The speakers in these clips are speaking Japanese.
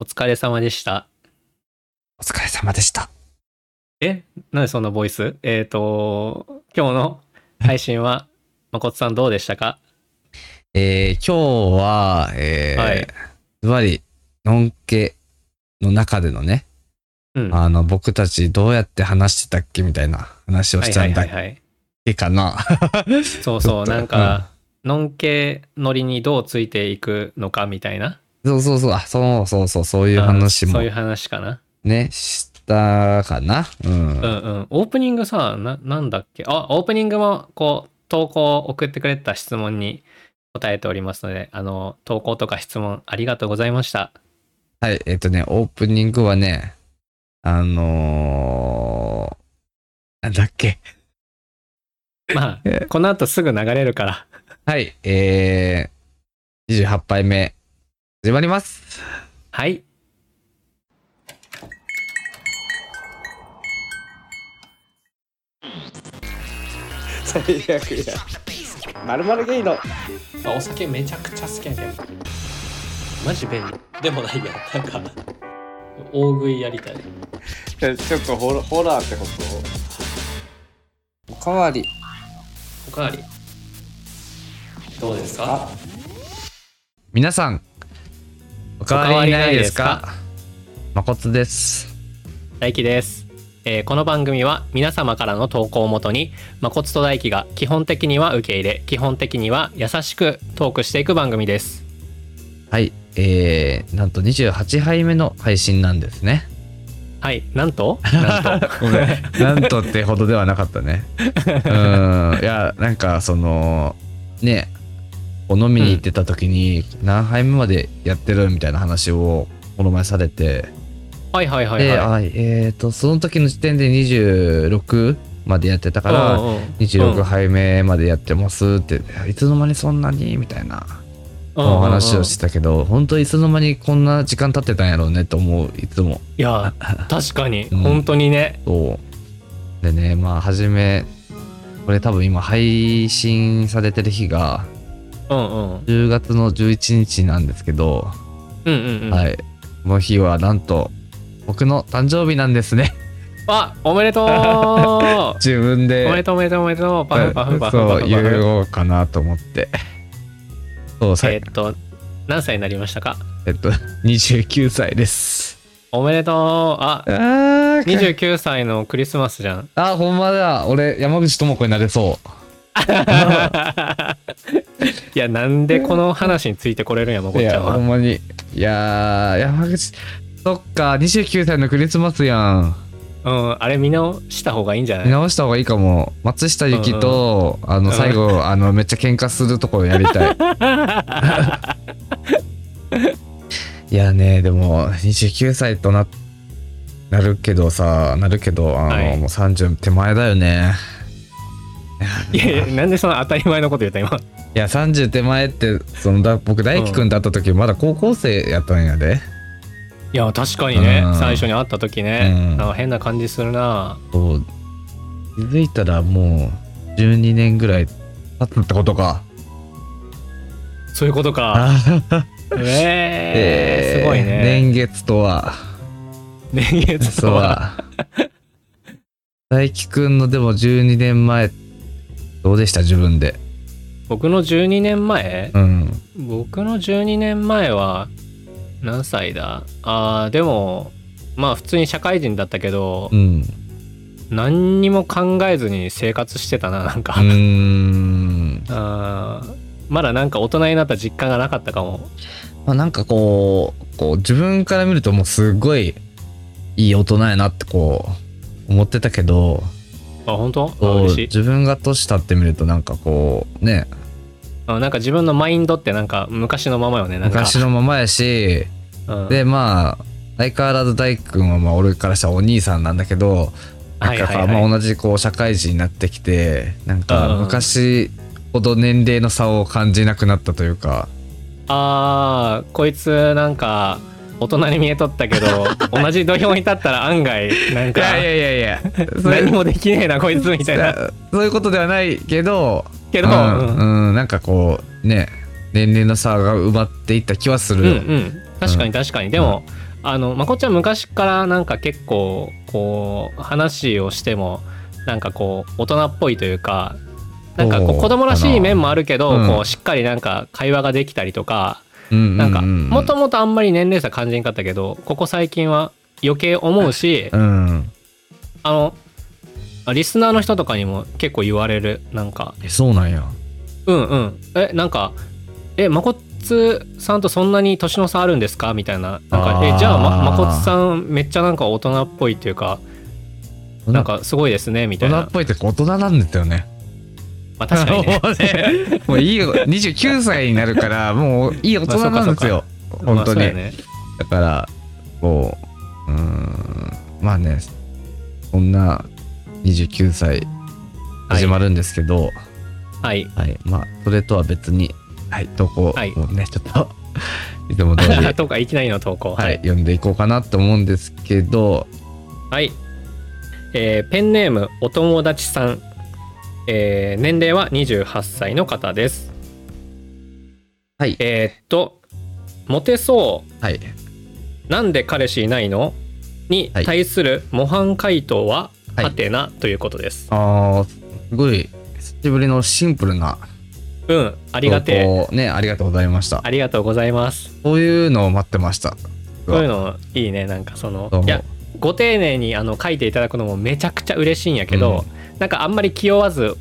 お疲れ様でした。お疲れ様でした。えなんでそんなボイス？えっ、と、今日の配信は、誠さんどうでしたか？えー、今日は、えー、はいズバリ、のんけの中でのね、うん。あの、僕たちどうやって話してたっけみたいな話をはいしたんだっ。けかな。そうそう、なんか、のんけノリにどうついていくのかみたいな。そうそうそう、あ、そうそうそう、そういう話もあそういう話かな。ね、したかな。うん。うんうん。オープニングさ、な、なんだっけ？あ、オープニングも、こう、投稿を送ってくれた質問に答えておりますので、あの、投稿とか質問ありがとうございました。はい、えっ、とね、オープニングはね、あのー、なんだっけ？まあ、この後すぐ流れるから。はい、えー、28杯目、始まります。はい。最悪や。まるまるゲイの。あお酒めちゃくちゃ好きやけどマジ便利でもないやなんか大食いやりたいちょっとホラホラーってこと？おかわり。おかわりどうですか？あ、皆さん、おかわりないですか？誠です。大輝です、えーこの番組は皆様からの投稿をもとに誠と大輝が基本的には受け入れ基本的には優しくトークしていく番組です。はい、えー、なんと28杯目の配信なんですね。はい。なんと？なんと。ごめん、なんとってほどではなかったね。うん、いや、なんかその、ね、お飲みに行ってた時に何杯目までやってるみたいな話をこの前されて、はいはいはいで、はあえっ、と、その時の時点で26までやってたいから、うんうん26杯目までやってますって、いつの間にそんなにみたいなお話をしてたけど、本当いつの間にこんな時間経ってたんやろうねと思う、いつも。いや確かに、うん。本当にね。そう。でね、まあ、はじめ、これ多分今配信されてる日がうんうん10月の11日なんですけど、うんうんうん、はい。この日はなんと、僕の誕生日なんですね。あおめでとう 自分で。おめでとうおめでとうおめでとうパフパフパフパフそう、言おうかなと思って。そう、さえーっと何歳になりましたか？えっと、29歳です。おめでとうああー29歳のクリスマスじゃんあ、ほんまだ。俺、山口智子になれそう。いやなんでこの話についてこれるんやもこっちゃんはんまに。いやー、山口、そっか、29歳のクリスマスやん。うんあれ見直した方がいいんじゃない？見直した方がいいかも。松下由紀と、あの、最後、あの、めっちゃ喧嘩するところやりたい。いやね、でも、29歳とな、なるけどさ、なるけど、あの、はいもう30手前だよね。いやいやなんでその当たり前のこと言った今。いや、30手前って、その、だ僕、大輝くんと会った時、まだ高校生やったんやで。いや確かにね。うん。最初に会った時ね、うん。なんか変な感じするな。そう。気づいたらもう12年ぐらい経つってことか。そういうことか。あ えー、すごいね。年月とは。年月そうとは。は。大輝くんのでも12年前、どうでした自分で？僕の12年前？うん。僕の12年前は何歳だ？あーでもまあ普通に社会人だったけど、うん。何にも考えずに生活してたななんか、うーん。あーまだなんか大人になった実感がなかったかもまあ、なんかこう、こう自分から見るともうすごいいい大人やなってこう思ってたけど、あ本当？嬉しい。自分が年経ってみるとなんかこうね、あなんか自分のマインドってなんか昔のままよねなんか。昔のままやし、うん。でまあ相変わらず大君はまあ俺からしたらお兄さんなんだけどなんかまあ、同じこう社会人になってきてなんかうん。昔ほど年齢の差を感じなくなったというか。あーこいつなんか大人に見えとったけど 同じ土俵に立ったら案外なんかいやいやいやいう何もできねえなこいつみたいな。そういうことではないけどけど、ううん。ん、うんなんかこうね年齢の差が埋まっていった気はすうんうん。確かに確かに。でも、あのまこっちゃん昔からなんか結構こう話をしてもなんかこう大人っぽいというかなんかこう子供らしい面もあるけど、こうしっかりなんか会話ができたりとか、うんなんかうもともとあんまり年齢差感じんかったけどここ最近は余計思うし、うん。あのリスナーの人とかにも結構言われるなんか。え、そうなんや。うんうん。えなんかえまこつさんとそんなに年の差あるんですか？みたいな。なんかえじゃあままこつさんめっちゃなんか大人っぽいっていうかなんかすごいですねみたいな。大人っぽいって大人なんですよね。まあ確かに ね。もういいよ、29歳になるから、もういい大人なんですよ。まあ本当に。そうやね。だから、こう、うーん、まあね、そんな29歳始まるんですけど、はい。はい、まあ、それとは別に、はい、投稿はい。をね、ちょっと、いつも通り、とかいきなりの投稿。はい、読んでいこうかなと思うんですけど、はい。えーペンネームお友達さん。えー年齢は28歳の方です。はい、えーっと、モテそはい、う。なんで彼氏いないの？にはい対する模範回答は、はてなということです。あー、すごい、久しぶりのシンプルなうん、あありがてえ。ね、ありがとうございました。ありがとうございます。そういうのを待ってました。こういうのいいね、なんかそのいや、ご丁寧にあの書いていただくのもめちゃくちゃ嬉しいんやけど、なんかあんまり気負わず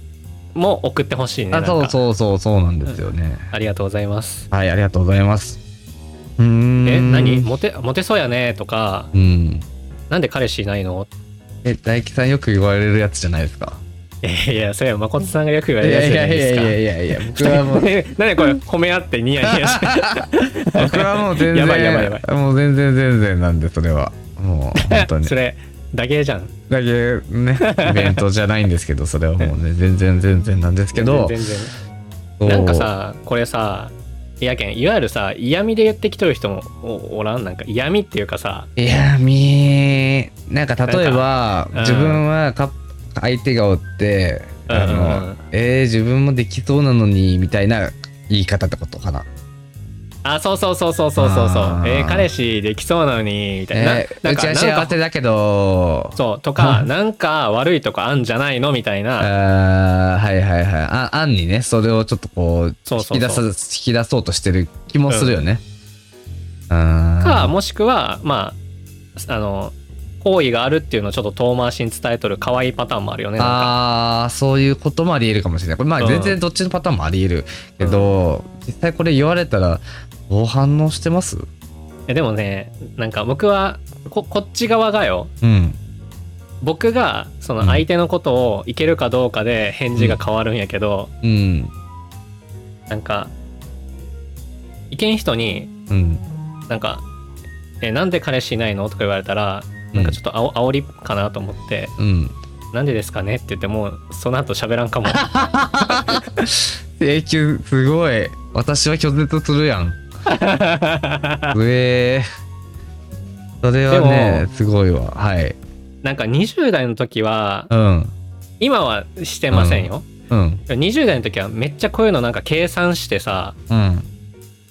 も送ってほしいね。なあ、んかそうそうそう、そうなんですよね。ありがとうございます。はい、ありがとうございます。うーん。え、何？モテ、モテそうやねとか、うん。なんで彼氏いないの？え、大樹さんよく言われるやつじゃないですか？いやいや、それは誠さんがよく言わいやいれるやつじゃやいやいやないですか。いやいや、僕はもう、なんでこれ褒め合ってニヤニヤして僕はもう全然、やばいやばいやばもう全然全然なんで、それは。もう、本当に。それ、だけじゃん。だけね、イベントじゃないんですけど、それはもうね、全然全然なんですけど、全然なんか、さ、これさ、いやけん、いわゆるさ、嫌味で言ってきとる人もおおらん？なんか嫌味っていうかさ、いや、みなんか例えば、うん。自分はか相手がおって、あうんうん。うのん、えー、自分もできそうなのに、みたいな言い方ってことかな。あ、そうそうそうそうそうそうそうえー彼氏できそうなのに、みたいな。えーなんかうちは幸せだけど、そう、とか、なんか悪いとこあんじゃないの？みたいな。あーはいはいはい。あ、案にね、それをちょっとこう、そうそうそう引き出さ、引き出そうとしてる気もするよね。うん。か、もしくは、まあ、あの、好意があるっていうのをちょっと遠回しに伝えとる可愛いパターンもあるよね。ああ、そういうこともあり得るかもしれない。これまあうん全然どっちのパターンもあり得るけど、実際これ言われたら、どう反応してます？えでもね、なんか僕はこ、こっち側がよ、うん。僕がその相手のことをいけるかどうかで返事が変わるんやけど、うん。なんか、いけん人に、うん。なんか、え、なんで彼氏いないの？とか言われたら、なんかちょっとあお煽りかなと思って、うん。なんでですかね？って言っても、その後喋らんかも。請求、すごい。私は拒絶するやん。うえー。それはね、すごいわ。はい。なんか20代の時は、うん。今はしてませんよ。うん。20代の時はめっちゃこういうのなんか計算してさ、うん。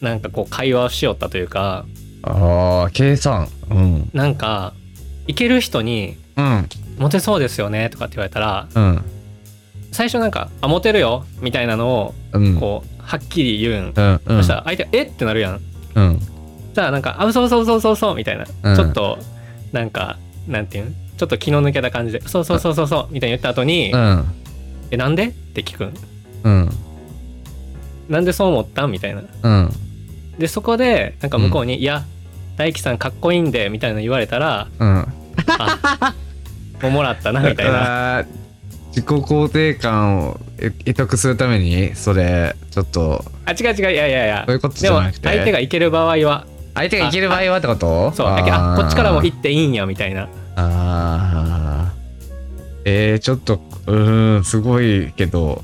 なんかこう会話をしよったというか、ああ、計算。うん。なんか、いける人に、うん。モテそうですよねとかって言われたら、うん。最初なんか、あ、モテるよみたいなのを、うん。こう、はっきり言うん。うん。うん。そしたら相手が、え？ってなるやん。うん。そしたらなんか、あ、そうそうそうそうそうみたいな。うんちょっと、なんか、なんていうん？ちょっと気の抜けた感じで、そうそうそうそうそうみたいに言った後に、うん。え、なんで？って聞くん。うん。なんでそう思った？みたいな。うん。で、そこで、なんか向こうに、いや、大輝さんかっこいいんで、みたいなの言われたら、うん。あ、もうもらったな、みたいな。自己肯定感を得得得するためにそれちょっと。あ、違う違う、いやいやいや。そういう。ことじゃなくて。相手がいける場合は相手がいける場合はってことそう。だけどあこっちからも行っていいんやみたいな。あー。えー、ちょっとうーんすごいけど。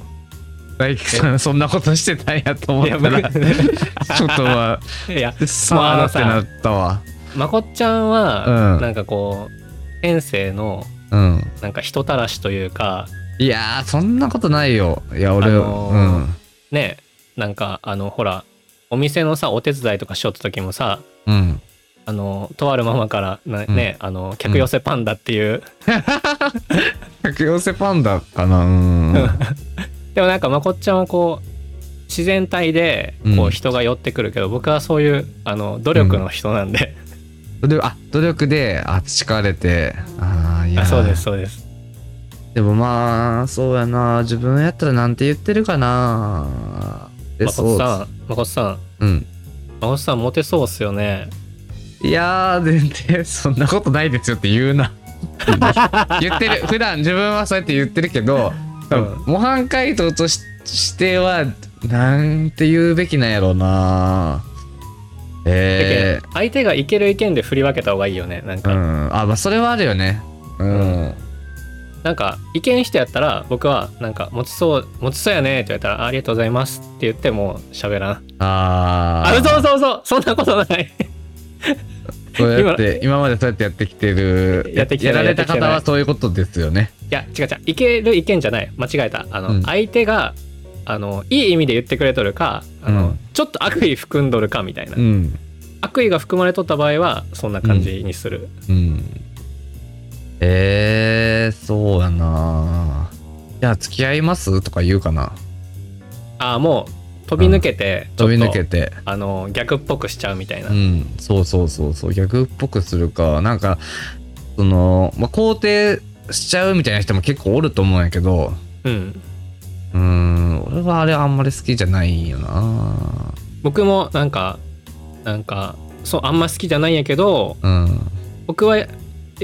大輝さんそんなことしてたんやと思ったら。ちょっとまいやあさあってなったわ。まこっちゃんは、うん。なんかこう天性のうん。なんか人たらしというかいやーそんなことないよ。いや俺、あのーうん。ねなんかあのほらお店のさお手伝いとかしよった時もさうん。あのとあるママからなね、あの客寄せパンダっていう、客寄せパンダかな？うん。でもなんかまこっちゃんはこう自然体でこううん人が寄ってくるけど、僕はそういうあの努力の人なんで、努力あ努力であ培われて。ああいやあそうですそうですでもまあそうやな。自分やったらなんて言ってるかな。でまこっさんまこっさん。うん。まこっさんモテそうっすよね。いやー全然そんなことないですよって言うな。言ってる。普段自分はそうやって言ってるけど多分模範解答とししてはなんて言うべきなんやろうな。えだけど相手がいける意見で振り分けた方がいいよねなんー、か、うん。あまあそれはあるよね。うん、なんか意見してやったら僕はなんか持ちそう持ちそうやねって言われたらあありがとうございますって言っても喋らん。あー。あそうそうそうそんなことない。そうやって今までそうやってやってきてるやってきてやられた方はそういうことですよね。いや違う違う。いける意見じゃない。間違えた。あの、うん。相手があのいい意味で言ってくれとるかあの、うん。ちょっと悪意含んどるかみたいな、うん。悪意が含まれとった場合はそんな感じにする、うんえー、そうやな。じゃあ付き合います？とか言うかな。ああもう飛び抜けてちょ飛び抜けて。あの逆っぽくしちゃうみたいな、うん。そうそうそうそう。逆っぽくするか。なんかその、まあ、肯定しちゃうみたいな人も結構おると思うんやけど。うん。うーん。俺はあれあんまり好きじゃないよな。僕もなんかなんかそうあんま好きじゃないんやけどうん。僕は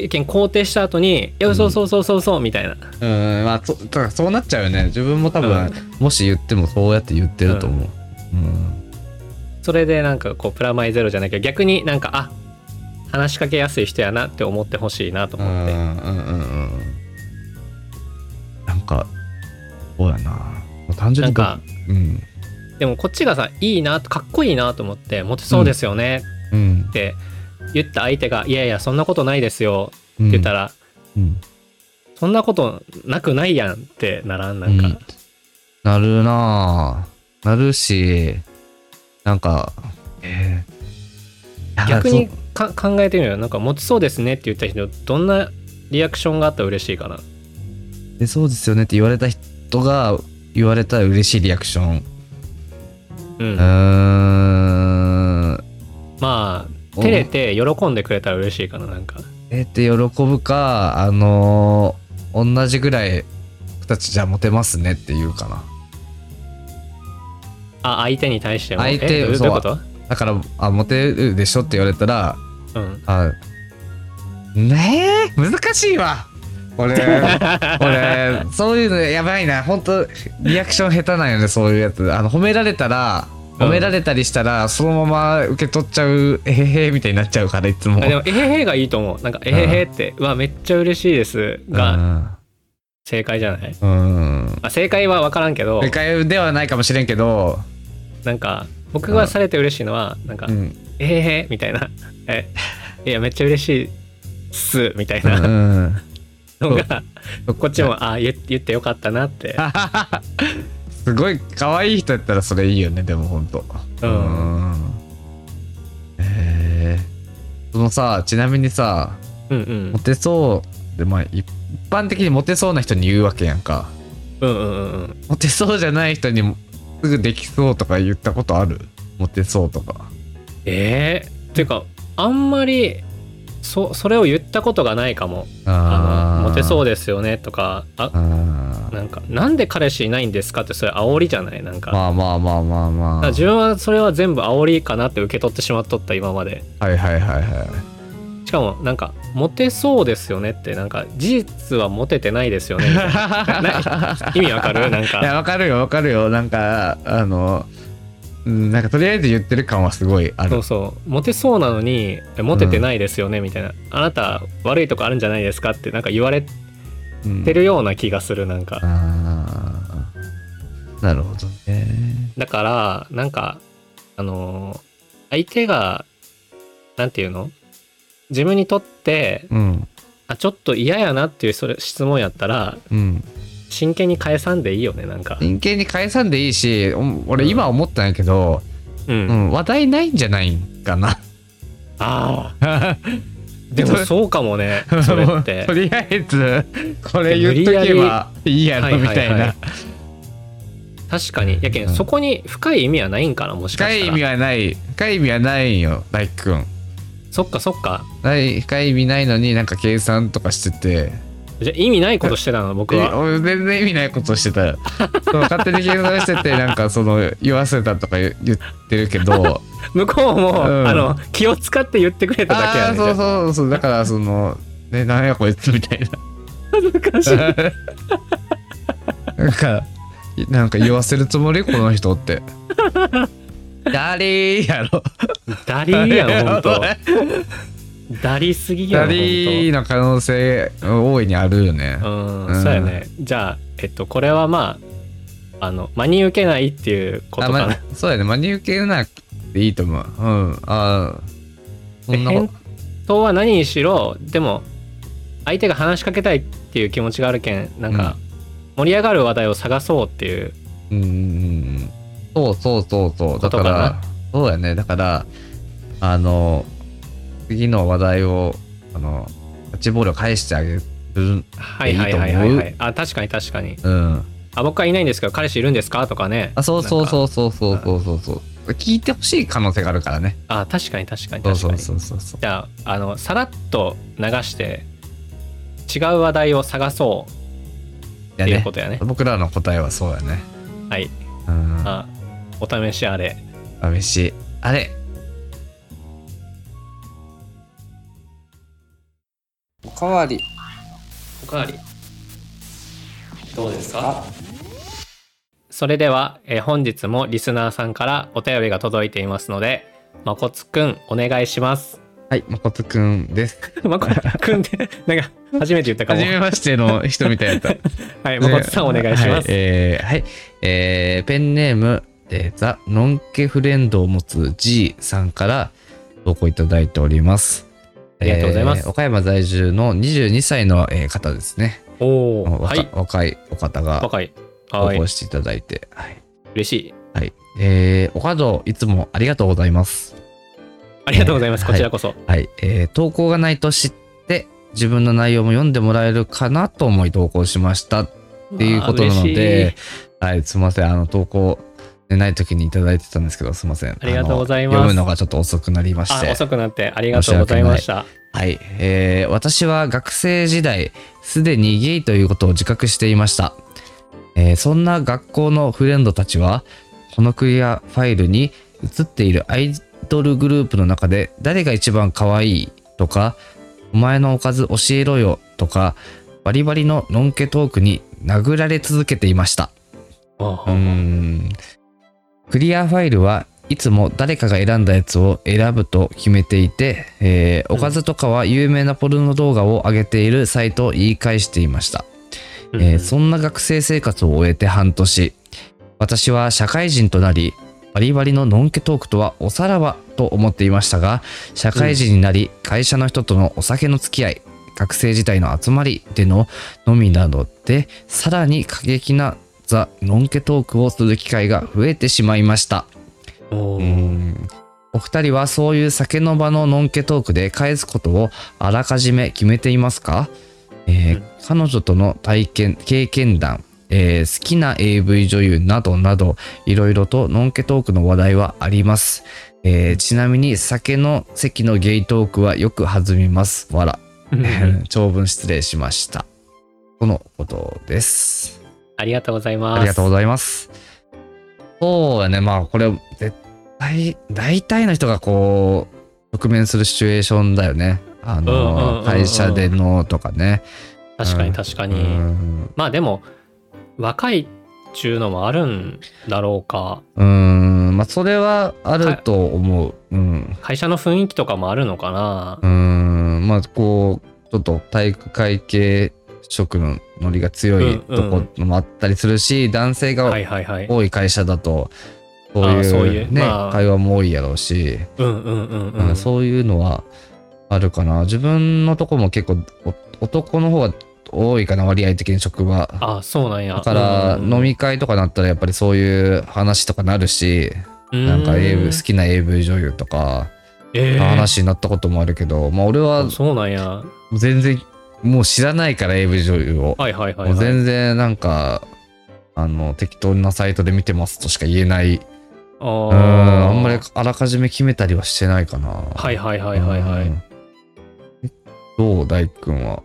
意見肯定した後に「いやそうそうそうそうそう」みたいな、うんまあそだからそうなっちゃうよね。自分も多分、うん。もし言ってもそうやって言ってると思う。うん。それでなんかこうプラマイゼロじゃないけど逆になんかあ話しかけやすい人やなって思ってほしいなとうん思って、うんうんうんなんかそうやな。もう単純になんかうん。でもこっちがさいいなかっこいいなと思ってモテそうですよねうん。って言った相手が「いやいやそんなことないですよ」うんって言ったら、うん。そんなことなくないやんってならんなんか、うん。なるなぁなるしなんかえー。逆にか考えてみるよ。なんかモテそうですねって言った人どんなリアクションがあったら嬉しいかな。でそうですよねって言われた人が言われたら嬉しいリアクション。うん。まあ照れて喜んでくれたら嬉しいかななんか。えって喜ぶかあのー同じぐらい僕たちじゃあモテますねって言うかな。あ相手に対しても？相手えどういうこと？だからあモテるでしょって言われたらうん。あねえ難しいわ。俺俺 そういうのやばいな。本当リアクション下手なんよねそういうやつ。あの褒められたらうん褒められたりしたら、そのまま受け取っちゃうえへへみたいになっちゃうからいつも。あでもえへへがいいと思う。なんかえへへってうわめっちゃ嬉しいですが正解じゃない、うん、うん、まあ、正解は分からんけど正解ではないかもしれんけど、なんか僕がされて嬉しいのはなんかうん。えへへみたいな。えいやめっちゃ嬉しいっすみたいうんな。うん、のがこっちもあ言言ってよかったなって すごい可愛い人やったらそれいいよねでもほん。とうん。えそのさちなみにさうんうん。モテそうでまあ一般的にモテそうな人に言うわけやんか。うんうんうんうん。モテそうじゃない人にもすぐできそうとか言ったことある？モテそうとか。えー、っていうかあんまりそそれを言ったことがないかも。あのモテそうでですよねとかああなんかなんで彼氏いないんですかってそれ煽りじゃない？なんか,、ーまあまあまあまあまあ。自分はそれは全部煽りかなって受け取ってしまっとった今まで。はいはいはいはい。しかもなんかモテそうですよねってなんか事実はモテてないですよね 意味わかる？なんいやかわかるよわかるよ。なんかあのうんなんかとりあえず言ってる感はすごいある。そうそう。モテそうなのにえモテてないですよねみたいな、あなた悪いとこあるんじゃないですかってなんか言われうんてるような気がするなんか。あーなるほどね。だからなんかあのー相手がなんていうの？自分にとってうん。あちょっと嫌やなっていうそれ質問やったらうん真剣に返さんでいいよねなんか。真剣に返さんでいいしお俺今思ったんやけど、うん、うん話題ないんじゃないんかな。ああ。でもそうかもねそれって。とりあえずこれ言っとけばいいやろみたいはいはいはない。確かに。やけん、うん。そこに深い意味はないんかなもしかしたら。深い意味はない。深い意味はないんよ大輝くん。そっかそっか。ない深い意味ないのになんか計算とかしててじゃあ意味ないことしてたの僕えは。俺全然意味ないことしてた。よ勝手に計算しててなんかその言わせたとか言言ってるけど。向こうも、うん。あの気を使って言ってくれただけやねそうそうそうだからそのねなんやこいつみたいな。恥ずかしい。なんかなんか言わせるつもりこの人って。誰やろ。ダリーやんほんとダリすぎやんほんと誰の可能性大いにあるよね。うん、うん。そうやね。じゃあえっとこれはまああの真に受けないっていうことあかな、まそうやね。真に受けなくていいと思う。うん。ああそんな。答は何にしろでも相手が話しかけたいっていう気持ちがあるけんなんか盛り上がる話題を探そうっていう。うんうんうんそうそうそうそう。だからな。そうやね。だからあの次の話題をあのキャッチボールを返してあげるはいはいはいはいはい。あ確かに確かに。うん。あ僕はいないんですけど彼氏いるんですか？とかね。あそうそううそうそうそう。そうそうそう聞いてほしい可能性があるからね。あ確かに確かにそう確かに。そうそうそうそうじゃああのさらっと流して違う話題を探そうっていうことやね。僕らの答えはそうやね。はい。うん。あお試しあれ。あ飯あれかわり。おかわり。どうですか？あそれでは、えー本日もリスナーさんからお便りが届いていますのでまこつくんお願いします。はい誠くんです。まこつくんってなんか初めて言ったかも。初めましての人みたいだった。はいまこつさんお願いします、はい、えーはいえーペンネーム、えーザ・ノンケフレンドを持つ G さんから投稿いただいております。ありがとうございますえー岡山在住の22歳のえー方ですね。おお若はい若いお方が若い投はい稿していただいて。はい。嬉しいはい。えー、おかどいつもありがとうございます。ありがとうございます、はいこちらこそはい。えー投稿がないと知って、自分の内容も読んでもらえるかなと思い投稿しましたっていうことなので、はい、すみません。あの、投稿、ね、ない時にいただいてたんですけど、すみません。ありがとうございます読むのがちょっと遅くなりまして。あ遅くなってありがとうございましたはい、えー私は学生時代、すでにゲイということを自覚していました。えーそんな学校のフレンドたちは、このクリアファイルに映っているアイドルグループの中で誰が一番可愛いとか、お前のおかず教えろよとか、バリバリのノンケトークに殴られ続けていました。あうーんクリアファイルはいつも誰かが選んだやつを選ぶと決めていて、えーおかずとかは有名なポルノ動画を上げているサイトを言い返していました、うん。えーそんな学生生活を終えて半年。私は社会人となりバリバリのノンケトークとはおさらばと思っていましたが社会人になり会社の人とのお酒の付き合い学生時代の集まりでの飲みなどでさらに過激なザ・ノンケトークをする機会が増えてしまいました。うおお二人はそういう酒の場のノンケトークで返すことをあらかじめ決めていますか、えーうん。彼女との体験経験談、えー好きな AV 女優などなどいろいろとノンケトークの話題はあります、えーちなみに酒の席のゲイトークはよく弾みます。わらうん長文失礼しました。とのことですありがとうございますありがとうございます。そうやね、まあこれ絶対、大体の人がこう、直面するシチュエーションだよね。あの、ん会社でのとかね。確かうんに確かに、うん。まあでも若いっちゅうのもあるんだろうかうん、まあそれはあると思う。うん。会社の雰囲気とかもあるのかなうん、まあこう、ちょっと体育会系職のノリが強いうんうん。とこもあったりするし、男性がはいはいはい。多い会社だと、そういうね、まあ。会話も多いやろうし、うんうんうんううんん、そういうのはあるかな。自分のとこも結構お男の方が多いかな、割合的に職場。あそうなんや。だからうんうん飲み会とかなったらやっぱりそういう話とかなるし、うなんか AV う好きな AV 女優とか、ええ話になったこともあるけど、まあ俺はそうなんや。全然もう知らないから AV 女優を。はいはいはい、もうはい。全然なんか、あの、適当なサイトで見てますとしか言えない。あうん、ーあんまりあらかじめ決めたりはしてないかな。はいはいはいはいはい。うんどう、大君は？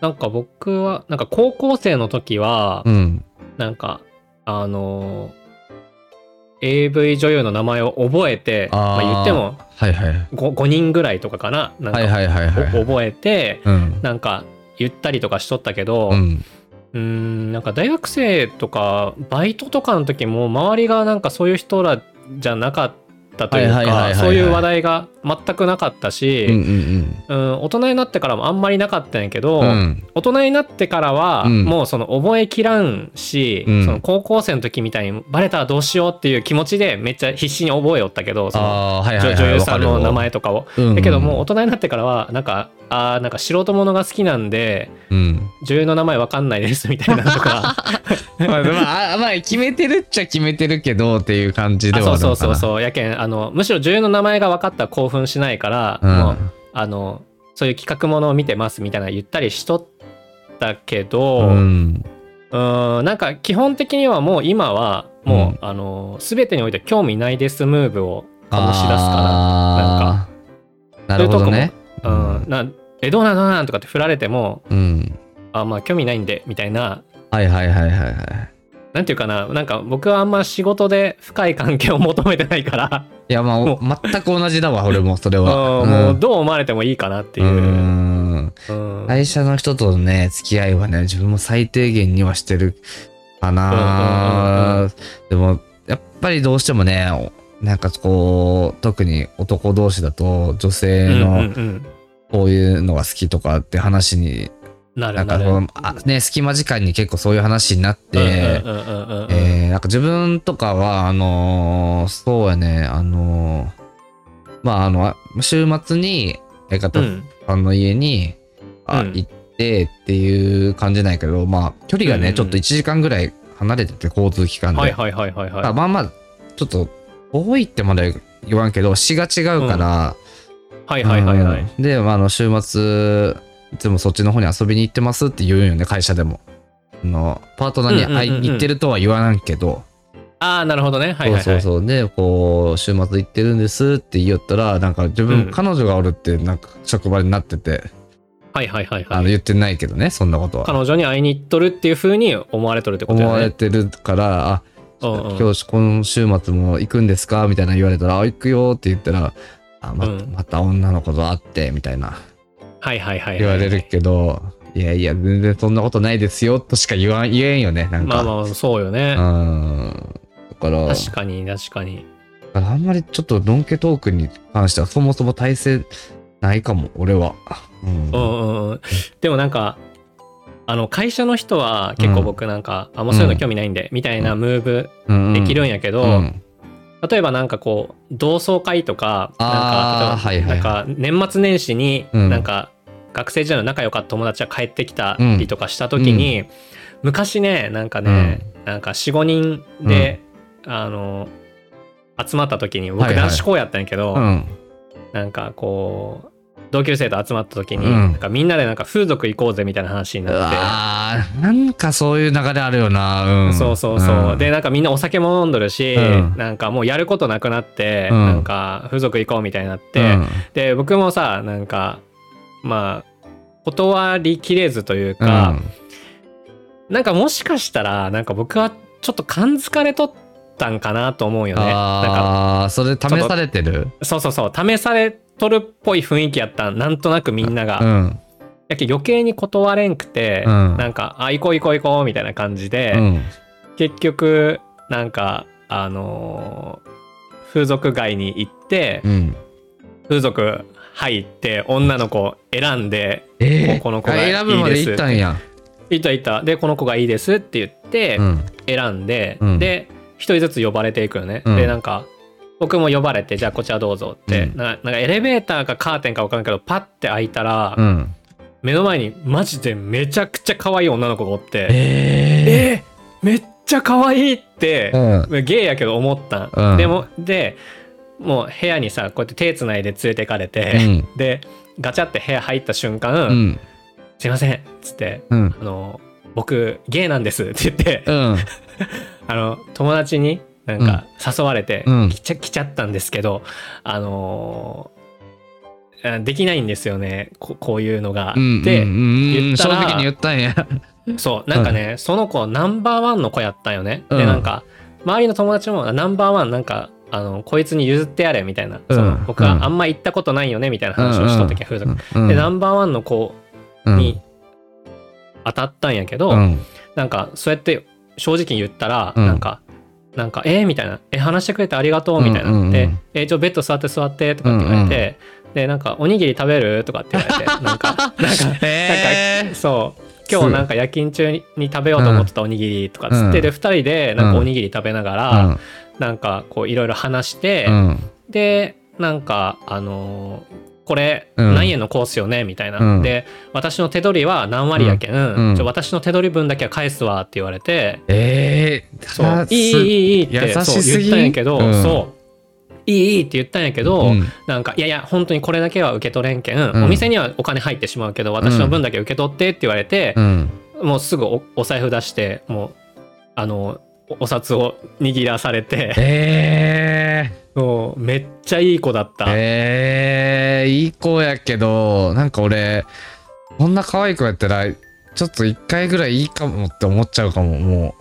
なんか僕は、なんか高校生の時は、うん。なんか、あのー AV 女優の名前を覚えて、まあ、言ってもはいはい。5, 5人ぐらいとかかな？なんか、はいはいはいはい。お覚えて、うん。なんか言ったりとかしとったけど、う。うんーん、なんか大学生とか、バイトとかの時も、周りがなんかそういう人らじゃなかったというか、そういう話題が全くなかったし、うん大人になってからもあんまりなかったんやけど、うん。うん。大人になってからは、うんもうその覚えきらんし、うんその高校生の時みたいにバレたらどうしようっていう気持ちでめっちゃ必死に覚えよったけどその。女女優さんの名前わとかを。だけどもう大う人になってからはなんかあーなんか素人ものが好きなんでん、うん。女優の名前わかんないですみたいなとか まあ、まあ、まあ、決めてるっちゃ決めてるけどっていう感じではそう。そうそうそうやけんあのむしろ女優の名前が分かったら興奮しないから、うんもうあのそういう企画ものを見てますみたいな言ったりしとったけど、うん。うーんなんか基本的にはもう今はもう、うんあの全てにおいて興味ないですムーブを醸し出すかあーなるほどね。ら、うんなえどうなんどうなんとかって振られてもうん。あまあ興味ないんでみたいなはいはいはいはいはい。なんていうかななんか僕はあんま仕事で深い関係を求めてないから、いや、まあ、全く同じだわ、俺も、それうんは。もうどう思われてもいいかなっていうう。ん。うん会社の人とのね、付き合いはね、自分も最低限にはしてるかな。でも、やっぱりどうしてもね、なんかこう、特に男同士だと、女性のうんこういうのが好きとかって話に、なんかなるなる。こうあね、隙間時間に結構そういう話になって、なんか自分とかは、あのーそうやね、あのーまあ、あの、週末に相方うんさんの家に、あうん行ってっていう感じなんやけど、まあ、距離がね、うんうんちょっと1時間ぐらい離れてて、交通機関で。はいはいはいはいはい。あまあまあ、ちょっと、多いってまで言わんけど、市が違うから、はいはいはいはい。うんで、まあ、あの、週末、いつもそっちの方に遊びに行ってますって言うんよね、会社でも。あのパートナーに会いうんうんうんうん行ってるとは言わないけど、ああ、なるほどね。はいはいはい。そうそうそう。で、こう、週末行ってるんですって言ったら、なんか自分、うん彼女がおるって、なんか職場になってて、はいはいはいはい。あの言ってないけどね、そんなことは。彼女に会いに行っとるっていう風に思われとるってこと思われだよね。てるから、あ、うんうん今日今週末も行くんですか？みたいな言われたら、あ、行くよって言ったら、あまうんまた女の子と会って、みたいなはいはいはいはい。言われるけど、いやいや、全然そんなことないですよ、としか言わん、言えんよね、なんか。まあまあ、そうよね。うん。だから、確かに確かに。あんまりちょっとドンケトークに関してはそもそも体制ないかも、俺は。うん。うんうんうん。でもなんか、あの会社の人は結構僕なんか、あもうそういうの興味ないんで、みたいなムーブうんできるんやけど、うん。例えばなんかこう同窓会とかなんかなんか年末年始にうん。なんか学生時代の仲良かった友達が帰ってきたりとかした時に、昔ねなんかね、なんか45人で、あの集まった時に僕男子校やったんやけど、うん。なんかこう同級生と集まった時に、うん。なんかみんなでなんか風俗行こうぜみたいな話になって。あーなんかそういう流れあるよな。うん。そうそうそう、ん。でなんかみんなお酒も飲んどるし、うん。なんかもうやることなくなって、うん。なんか風俗行こうみたいになって、うん。で僕もさなんかまあ断りきれずというか、なんかもしかしたらなんか僕はちょっと感づかれとったんかなと思うよね。ああ、それ試されてる？そうそうそう。試されとるっぽい雰囲気やったんなんとなくみんなが、うん。やけ余計に断れんくて、うんなんかあ行こう行こう行こうみたいな感じで、うん。結局なんかあのー風俗街に行って、うん。風俗入って女の子選んでえーこの子がいいですあ選ぶまで行ったんや。いたいたでこの子がいいですって言ってうん。選んで、うんで一人ずつ呼ばれていくよね、うんでなんか僕も呼ばれてじゃあこちらどうぞって、うんななんかエレベーターかカーテンか分からんけどパッて開いたら、うん。目の前にマジでめちゃくちゃ可愛い女の子がおってええーめっちゃ可愛いって、ーうん。ゲイやけど思ったん、うんでもでもう部屋にさこうやって手つないで連れてかれうて、ん。でガチャって部屋入った瞬間「うん。すいません」っつってうん。「あの僕ゲイなんです」って言って、うん。あの友達になんか誘われてうん。来ちゃ来ちゃったんですけどあのーあできないんですよね。ここういうのが。うん。ったら正直に言ったんや。そうなんかね、その子ナンバーワンの子やったんよね。うん。でなんか周りの友達もナンバーワンなんかあのこいつに譲ってやれみたいな、うん。その僕うん。はあんま行ったことないよねみたいな話をしとったけど、風俗うんでナンバーワンの子に当たったんやけど、うん。なんかそうやって正直に言ったら、うん。なんかなんかえー？みたいな「え話してくれてありがとう」みたいな、うんうんうん。で「えちょベッド座って座って」とかって言われて、でなんか「おにぎり食べる?」とかって言われて。なんかなんかへなんかそう。今日なんか夜勤中に食べようと思ってたおにぎりとかっつって、うん。で2人でなんかおにぎり食べながら、うん。なんかこういろいろ話して、うん。でなんかあのーこれ何円のコースよね、みたいな、うん、で私の手取りは何割やけん、うん、私の手取り分だけは返すわって言われて。ええー、そう。いいいいいいってそう言ったんやけど、そう。いいいいって言ったんやけど、うん、なんかいやいや本当にこれだけは受け取れんけん、お店にはお金入ってしまうけど私の分だけ受け取ってって言われて、もうすぐおお財布出してもうあのお札を握らされて。ええー。もうめっちゃいい子だった。ええ、いい子やけど、なんか俺、こんな可愛い子やったら、ちょっと一回ぐらいいいかもって思っちゃうかも、も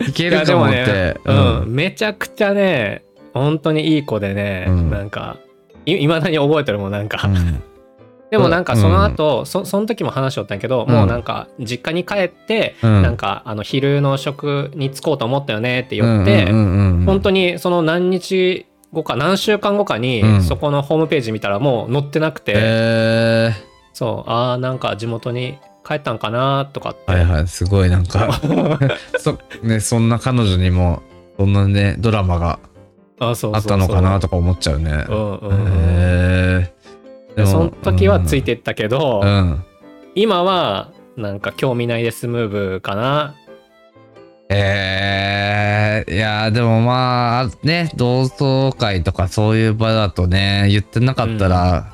う。いけるかもって。うん、めちゃくちゃね本当にいい子でね、うんなんかいいまだに覚えてるもんなんか、うんでもなんかその後、そその時も話しとったんやけど、うん。もうなんか実家に帰って、うん。なんかあの昼の食に着こうと思ったよねって言って、うんうんうん。うん本当にその何日後か何週間後かに、うん。そこのホームページ見たらもう載ってなくて、えそうああなんか地元に帰ったんかなとかって、ー、はいはい、すごいなんか、そ,、ね、そんな彼女にも、そんなね、ドラマがあったのかなとか思っちゃうね。うんうんうん。へー。でその時はついてったけど、うん。今はなんか興味ないでスムーブかな。えー、いやーでもまあね同窓会とかそういう場だとね言ってなかったら、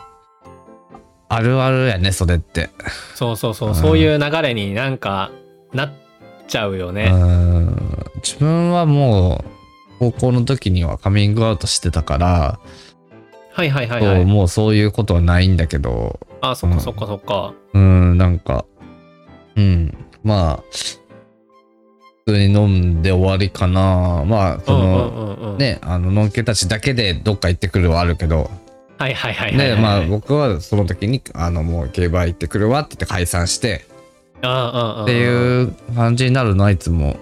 あるあるやねそれって、そうそうそう、うんそういう流れになんかなっちゃうようね、ん。自分はもう高校の時にはカミングアウトしてたから、はいはいはいはい。もうそういうことはないんだけど。あそっかそっかそっか、うんなんかうん。まあ普通に飲んで終わりかな。まあその、うんうんうんうん。ねあののんけたちだけでどっか行ってくるはあるけど。はいはいはいはいはい、でまあ僕はその時にあのもう競馬行ってくるわって言って解散して。ああああっていう感じになるのはいつも。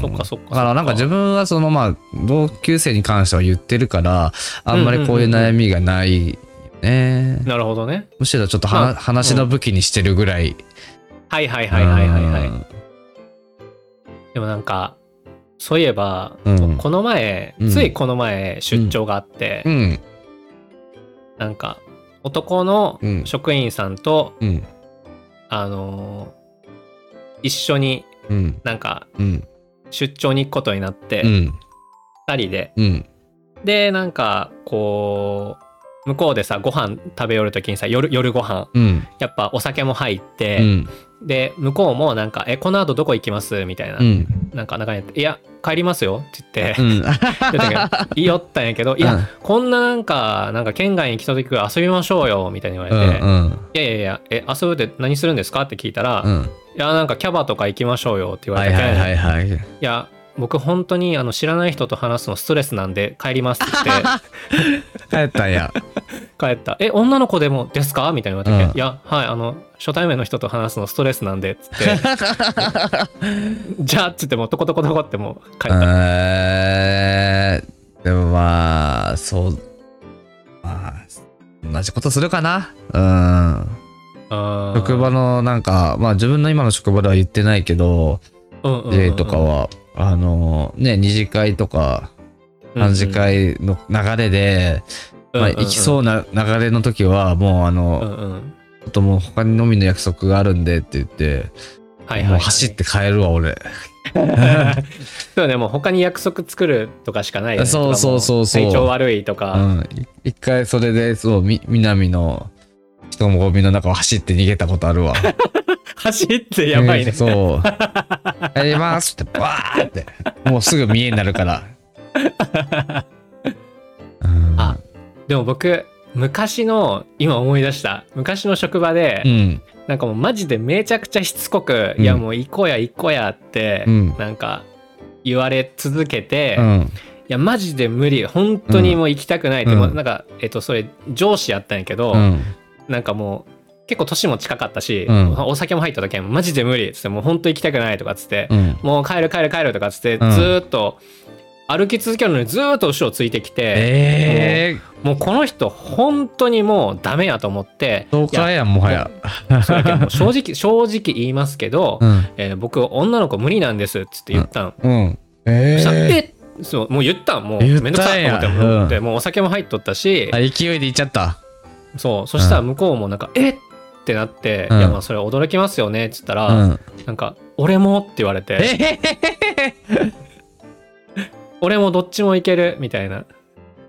そっかそっかだからなんか自分はそのまあ同級生に関しては言ってるからあんまりこういう悩みがないよね。なるほどね。むしろちょっとはまあ話の武器にしてるぐらい。はいはいはいはいはいはい。うん。でもなんかそういえば、うん。この前、うん。ついこの前出張があって、うん。なんか男のうん。職員さんと、うん。あのー一緒にうん。なんかうん出張に行くことになって、うん。2人で。うん。でなんかこう向こうでさご飯食べよる時にさ夜夜ご飯。うん。やっぱお酒も入っうて、ん。で向こうもなんか「えこの後どこ行きます?」みたいな、うん。なんか中に「いや帰りますよ」って言って、うん。言いよったんやけど「いや、うん。こんななんかなんか県外に来た時は遊びましょうよ」みたいに言われて「うんうん。いやいやいやえ遊ぶって何するんですか?」って聞いたら「いうん。やなんかキャバとか行きましょうよ」って言わはれたけんいはいはいはい。いや僕本当にあの知らない人と話すのストレスなんで帰りますって言って 帰ったんや。帰った「え女の子でもですか?」みたいな言われて、うんいやはいあの初対面の人と話すのストレスなんで」っつって「じゃあ」っつってもうトコトコトコってもう帰った、えー、でもまあ、そう、まあ、同じことするかな。うん。職場のなんか、まあ自分の今の職場では言ってないけど、うんうんうんうん J とかは、あの、ね、二次会とか三次会の流れで、まあ行きそうな流れの時は、もうあうんの、うん。ちょっともう他に飲みの約束があるんでって言って、はいはい、はい、もう走って帰るわ、俺。そうねもう他に約束作るとかしかないよね。そうそうそうそう体調悪いとか、うん。い一回それで、そう、み、南の人もゴミの中を走って逃げたことあるわ。走ってやばいね、うんそう。やりますって、バーって。もうすぐ見えになるから。うんあでも僕昔の今思い出した昔の職場で、うん。なんかもうマジでめちゃくちゃしつこく「うんいやもう行こうや行こうや」って、うんなんか言われ続けて、いうん。やマジで無理本当にもう行きたくないって、うんなんかえっとそれ上司やったんやけど、うん。なんかもう結構年も近かったし、うんお酒も入った時はマジで無理っつってもう本当行きたくないとかっつって、うん。もう帰る帰る帰るとかっつって、うんずーっと歩き続けるのにずーっと後ろついてきて、ええもうこの人本当にもうダメやと思ってー、ストーカーやん、もはや。正直 正直言いますけど、うん。えー僕女の子無理なんですっつって言ったん、うん。ええそうもう言ったんもうめんどくさいと思ってうん思ってもうお酒も入っとったし、あ、勢いで行っちゃった。そうそしたら向こうもなんか「えっ!」ってなって「うん。いやまあそれ驚きますよね」っつったら、うん。なんか「俺も」って言われて。ええ「俺もどっちもいける」みたいな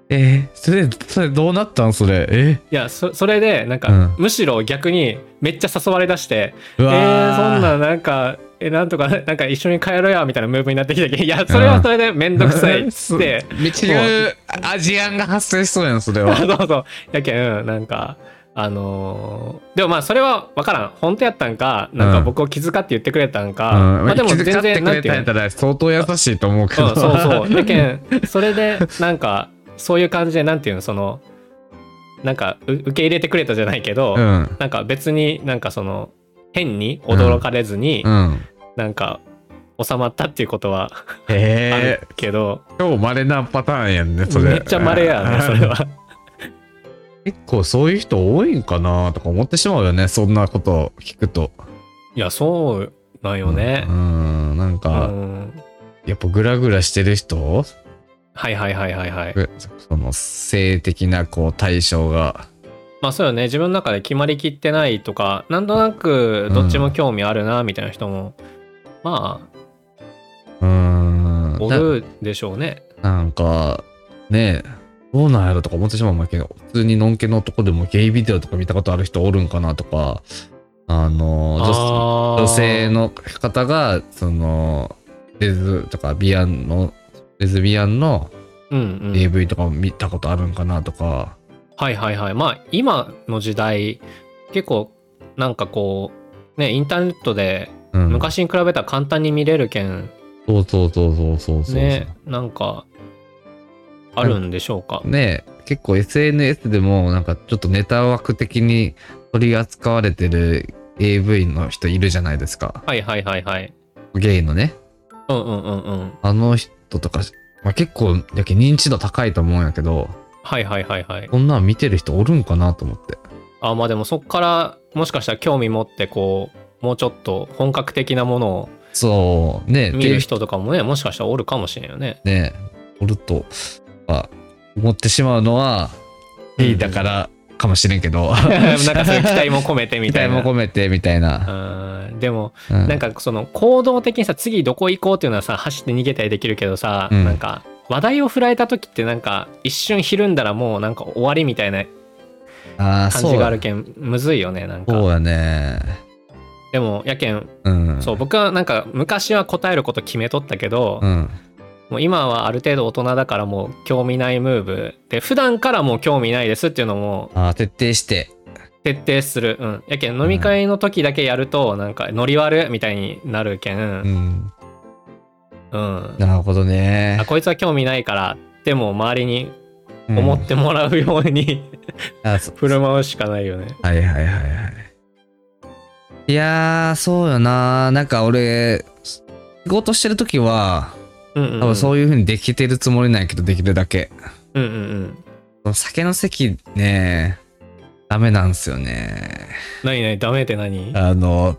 えー、それ、それどうなったん？それ。えいやそそれでなんか、うん。むしろ逆にめっちゃ誘われだして「うえー、わそんななんかえなんとかなんか一緒に帰ろうや」みたいなムーブになってきたけどいやそれはそれでめんどくさいっつって。めっちゃアジアンが発生しそうやん、それは。そうそう。やけんなんかあのーでもまあそれは分からん。本当やったんかなんかうん。僕を気遣って言ってくれたんか、うん、まあでも全気遣ってくれたんやったら相当優しいと思うけど。うん、そうそう。やけんそれでなんかそういう感じでなんていうのそのなんかう受け入れてくれたじゃないけど、うん。なんか別になんかその変に驚かれずに、うん。なんか収まったっていうことは あるけど、超稀なパターンやんね、それ。めっちゃ稀やねそれは。結構そういう人多いんかなとか思ってしまうよね、そんなこと聞くと。いやそうなんよねう。ん、なんうか、ん、やっぱグラグラしてる人はいはいはいはいはい。その性的なこう対象が。まあそうよね自分の中で決まりきってないとかなんとなくどっちも興味あるなみたいな人も、まうーんあ。おるでしょうね。ななんか、ねえ、どうなんやろとか思ってしまうんだけど、普通にのんけの男でもゲイビデオとか見たことある人おるんかなとか、あの、女性の方が、その、レズとかビアンの、レズビアンのうんうん AV とか見たことあるんかなとか、はいはいはいまあ今の時代結構なんかこうねインターネットでうん、昔に比べたら簡単に見れるけん、そうそうそうそうそうそう。ねなんかあるんでしょうか？ねえ結構 SNS でもなんかちょっとネタ枠的に取り扱われてる AV の人いるじゃないですか。はいはいはいはい。ゲイのね。うんうんうんうん。あの人とか、まあ、結構やけ認知度高いと思うんやけど、はいはいはいはい。こんなん見てる人おるんかなと思って。あまあでもそっからもしかしたら興味持ってこうもうちょっと本格的なものをそう、ねえ、見る人とかもねもしかしたらおるかもしれんよね。ねえ、おると、まあ、思ってしまうのは、ゲイだからかもしれんけど、なんかそういう期待も込めてみ期たいな。待も込めてみたいな。うんでもうんなんかその行動的にさ次どこ行こうっていうのはさ走って逃げたりできるけどさ、うんなんか話題を振られた時ってなんか一瞬ひるんだらもうなんか終わりみたいなああ、感じがあるけんむずいよねなんかそうやね。でもやけんうん。そう僕はなんか昔は答えること決めとったけど、うん。もう今はある程度大人だからもう興味ないムーブで普段からもう興味ないですっていうのもああ、徹底して。徹底する、うん、やけん飲み会の時だけやるとなんかノリ悪みたいになるけん、ううんん。なるほどねあ。こいつは興味ないからでも周りに思ってもらうように、うんあそ振る舞うしかないよね。はいはいはいはい。いやー、そうよな。なんか俺、仕事してる時は、うんうんうん、多分そういう風にできてるつもりなんやけど、できるだけ。うんうんうん。酒の席ね、ダメなんすよね。何何ダメって何？あの、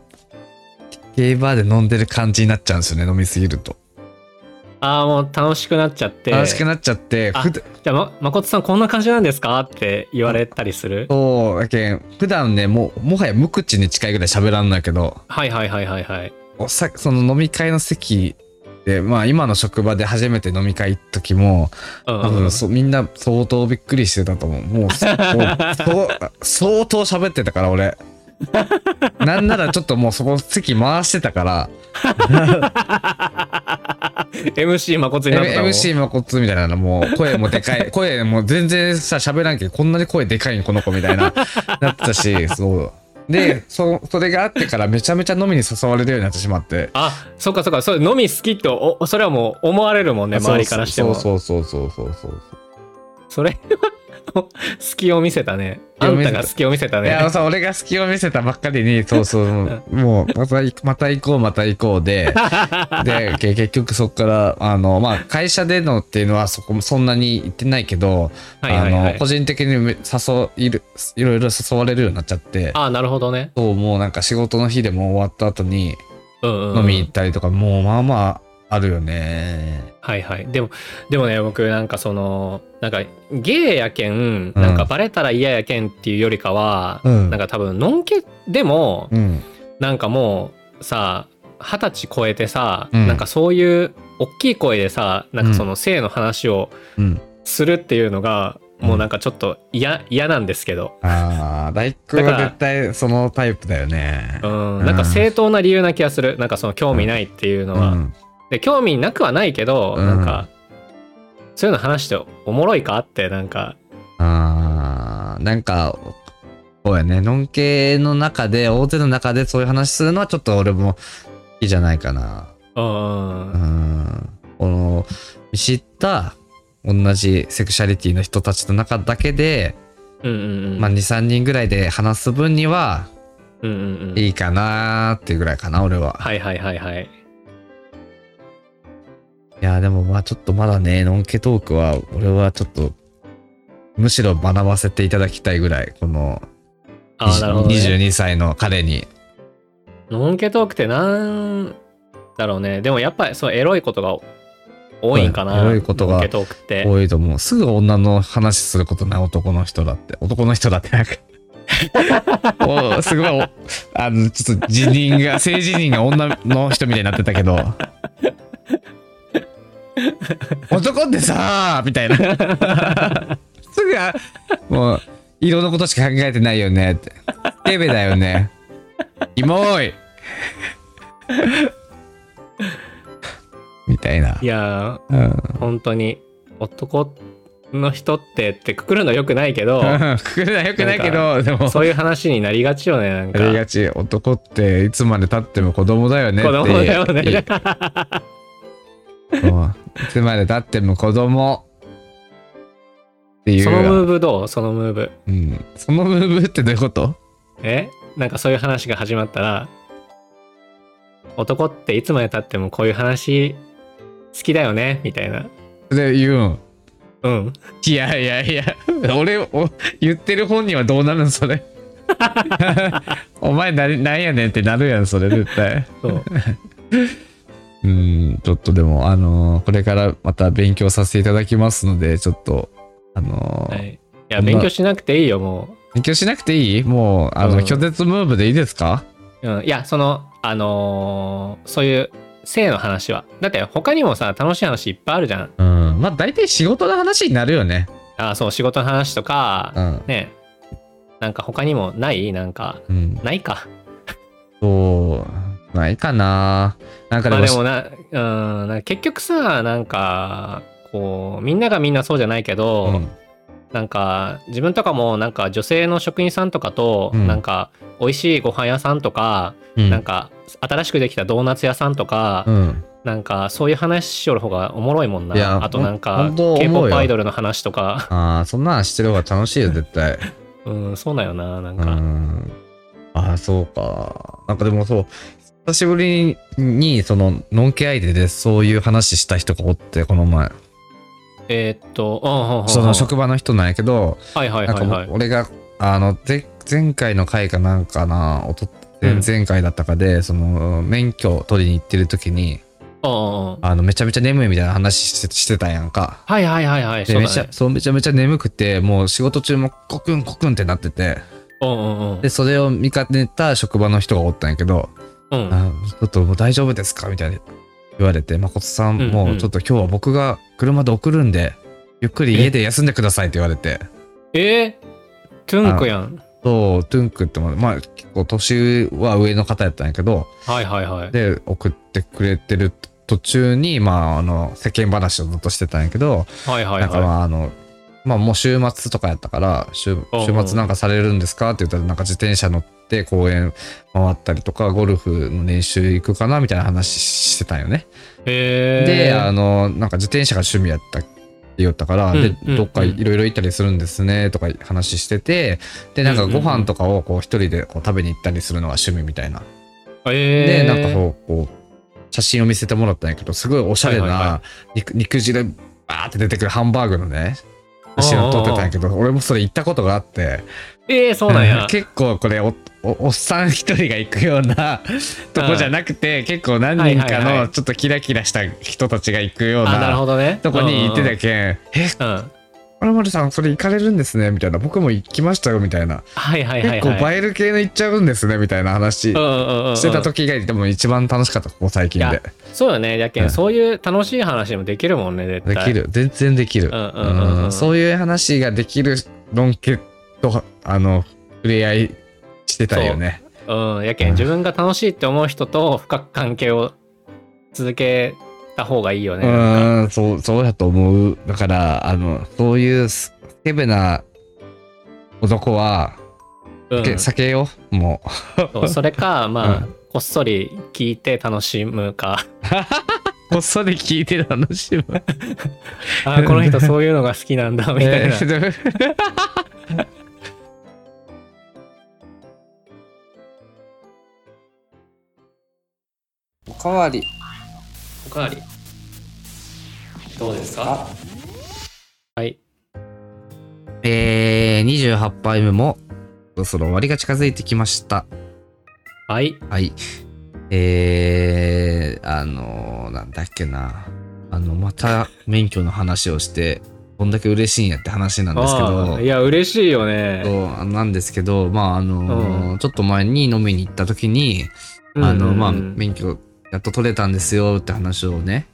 ゲイバーで飲んでる感じになっちゃうんですよね、飲みすぎると。ああもう楽しくなっちゃって楽しくなっちゃって、あふだじゃあま誠さんこんな感じなんですか？って言われたりするそう、やけん、普段ね、もう、もはや無口に近いぐらい喋らんのやけど、はいはいはいはいはい。おさその飲み会の席で、まあ今の職場で初めて飲み会行った時も、うん多分そみんな相当びっくりしてたと思う。もう、そ相当喋ってたから俺。なんならちょっともうそこ席回してたから、MC まこつになったもん MC まこつみたいなのもう声もでかい、声も全然さ喋らんけどこんなに声でかいんこの子みたいな、なってたし、そう。で、そ、それがあってからめちゃめちゃ飲みに誘われるようになってしまって。あそっかそっかそれ飲み好きっておそれはもう思われるもんね周りからしてもそうそうそうそうそうそう。それは 隙を見せたね。あんたが隙を見せたいや、ねさ、俺が隙を見せたばっかりに、そうそう、もう、また行、また行こう、また行こうで、で、け結局そこから、あの、まあ、会社でのっていうのはそこもそんなに行ってないけど、はいはいはい。あの、個人的に誘いる、いろいろ誘われるようになっちゃって、あなるほどね。そう、もうなんか仕事の日でも終わった後に飲み行ったりとか、もうまあまああるよね。はいはい。でもでもね僕なんかそのなんかゲイやけんうん。なんかバレたら嫌やけんっていうよりかは、うん。なんか多分のんけでもうん。なんかもうさ二十歳超えてさ、うん。なんかそういう大きい声でさなんかその性の話をうん。するっていうのが、うん。もうなんかちょっと嫌嫌なんですけど、ああ、大工は絶対そのタイプだよね。うん、なんか正当な理由な気がする。なんかその興味ないっていうのは、うんで興味なくはないけど、うん。なんかそういうの話しておもろいかってなんか。あーなんか、そうやね、のんけの中で、大勢の中でそういう話するのはちょっと俺も好きじゃないかな。うんうん。この、見知った同じセクシャリティの人たちの中だけで、うんうんうん。まあ2、3人ぐらいで話す分にはうんうんうん。いいかなーっていうぐらいかな、俺は。はいはいはいはいいや、でもまあちょっとまだね、のんけトークは、俺はちょっと、むしろ学ばせていただきたいぐらい、この、ああなるほど、ね、22歳の彼に。ノンケトークってなんだろうねでもやっぱりそうエロいことが多いんかなエロいことが多いと思う。すぐ女の話することない男の人だって。男の人だってなんか おすごいお、あの、ちょっと辞任が、性自認が女の人みたいになってたけど。男ってさみたいな。すぐ、あもう、色のことしか考えてないよねって。スケベだよね。キモいみたいな。いやうんー本当に男の人ってってくくるのよくないけど くくるのはよくないけど、でも、そういう話になりがちよねなんかやりがち。男っていつまで経っても子供だよねって。子供だよねいつまで経っても子供っていう。そのムーブどう？そのムーブうん。そのムーブってどういうこと？え？なんかそういう話が始まったら男っていつまでたってもこういう話好きだよね？みたいなで言うん？うんいやいやいや、俺お言ってる本人はどうなるんそれ？お前ななんやねんってなるやん、それ絶対。そううん、ちょっとでも、あのーこれからまた勉強させていただきますので、ちょっと、あのーはい。いや勉強しなくていいよも勉強しなくていい？もう、あの、うん。拒絶ムーブでいいですか？う、うん、いやそのあのーそういう性の話は。だって他にもさ楽しい話いっぱいあるじゃん。うん。まあ、大体仕事の話になるよね。あそう仕事の話とか、うん。ね。なんか他にもない？なんかうん。ないか。そう、ないかな。なんかでも、まあでもなうんな結局さなんかこうみんながみんなそうじゃないけど、うんなんか自分とかもなんか女性の職員さんとかと、うんなんか美味しいご飯屋さんとか、うんなんか新しくできたドーナツ屋さんとか、うん。なんかそういう話しよる方がおもろいもんなあとなんほかんほんと思う K-POP よアイドルの話とかああ、そんなんしてる方が楽しいよ、絶対。うんそうだよななんうか、ん。ああ、そうか。なんかでもそう、久しぶりに、その、ノンケ相手でそういう話した人がおって、この前。えーっとうんうんうんうんその職場の人なんやけど、はいはいはいはい。う俺が、あの、ぜ前回の回かなんかな、おとうん。前前回だったかで、その、免許取りに行ってる時に、うんうんうんあの、めちゃめちゃ眠いみたいな話してしてたやんか。はいはいはいはいで、めちゃそうめちゃめちゃ眠くて、もう仕事中もコクンコクンってなってて、うんうんうん。で、それを見かねた職場の人がおったんやけど、うん。あちょっともう大丈夫ですか？みたいな。言われて、誠さん、もうちょっと今日は僕が車で送るんで、ゆっくり家で休んでくださいって言われて、え？ー、トゥンクやん。そう、トゥンクっても、まあ結構年は上の方やったんやけど、はいはいはい。で、送ってくれてる途中に、まあ、あの、世間話をずっとしてたんやけど、はいはいなんかはまああの、まあもう週末とかやったから、週週末なんかされるんですか？って言ったら、なんか自転車乗って公園回ったりとか、ゴルフの練習行くかなみたいな話してたんよね。で、あの、なんか自転車が趣味やったって言ったから、うんで、うんどっかいろいろ行ったりするんですね、とか話してて、で、なんかご飯とかをこう一人でこう食べに行ったりするのが趣味みたいな。えー、で、なんかこう、こう、写真を見せてもらったんやけど、すごいおしゃれな肉肉汁バーって出てくるハンバーグのね、写真を撮ってたんやけど、俺もそれ行ったことがあって、えー、そうなんや。結構これおおおっさん一人が行くような とこじゃなくて、結構何人かのちょっとキラキラした人たちが行くようあ、なるなほどね。とこに行ってたけ。けん、え、うん。まるまるさんそれ行かれるんですね？みたいな、僕も行きましたよみたいな、はいはいはい、はい。結構映える系の行っちゃうんですねみたいな話してた時がでも一番楽しかった、ここ最近で。そうよね。やけん、うんそういう楽しい話もできるもんね、絶対。でき。る全然できる、うんうんうんうんそういう話ができるのんけとあの触れ合いしてたよね。う。ん。やけん、自分が楽しいって思う人と深く関係を続けた方がいいようね。なんそうそうやと思う。だからあのそういうスケベな男はうん。け避けよう。もそうそれか、まあ、うん。こっそり聞いて楽しむか。う こっそり聞いて楽しむ。あーこの人そういうのが好きなんだ、みたいな。かわりおかわり。どうですか？はい。えー、28杯目もそろそろ終わりが近づいてきましたはい。はい。えー、あのー、なんだっけな。あの、また免許の話をして、こんだけ嬉しいんやって話なんですけあどー、いや、嬉しいよね。そうなんですけど、まあ、あのーちょっと前に飲みに行った時に、うんあの、まあ、うん免許やっと取れたんですよって話をね、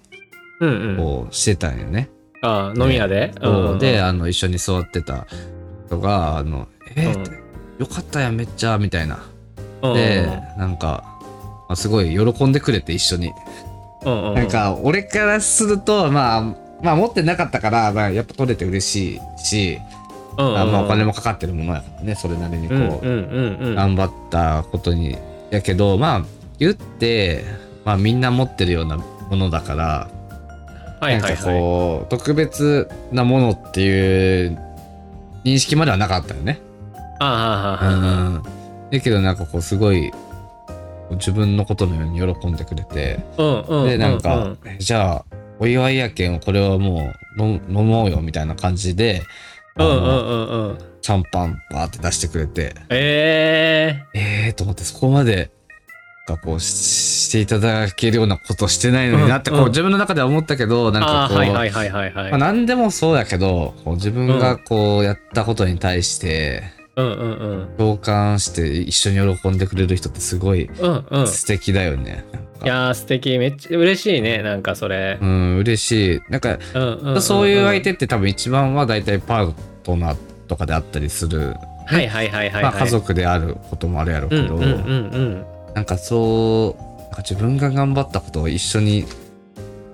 うんうん。こうしてたんよね。あー飲み屋で、そうで、ああの、一緒に座ってた人が、あの、えーよかったやん、めっちゃ、みたいな。で、なんか、まあ、すごい喜んでくれて一緒に。なんか、俺からすると、まあ、まあ持ってなかったから、まあ、やっぱ取れて嬉しいし、あまあお金もかかってるものやからね、それなりにこう、うんうんうんうん。頑張ったことに。やけど、まあ、言って、まあみんな持ってるようなものだから、はいはいなんかはい。こう、特別なものっていう認識まではなかったよね。あ。だけどなんかこう、すごい、自分のことのように喜んでくれて、うんうん。で、なんうかん、えじゃあ、お祝いやけん、これはもう飲飲もうよみたいな感じで、うんうんうんうん。シャンパンバーって出してくれて、ええーと思って、そこまで、がこうししていただけるようなことしてないのになって、こう自分の中では思ったけど、ー、なんかこう、はいはいはいはいはい。まあ、何でもそうやけど、こう自分がこうやったことに対して。共感して一緒に喜んでくれる人ってすごい。素敵だよね。いやー素敵めっちゃ嬉しいねなんかそれ、うん、嬉しい。なんか、そういう相手って多分一番は大体パートナーとかであったりする。はいはいはいはい、はいまあ家族であることもあるやろうけど、うんうんうんうんなんかそう、なんか自分が頑張ったことを一緒に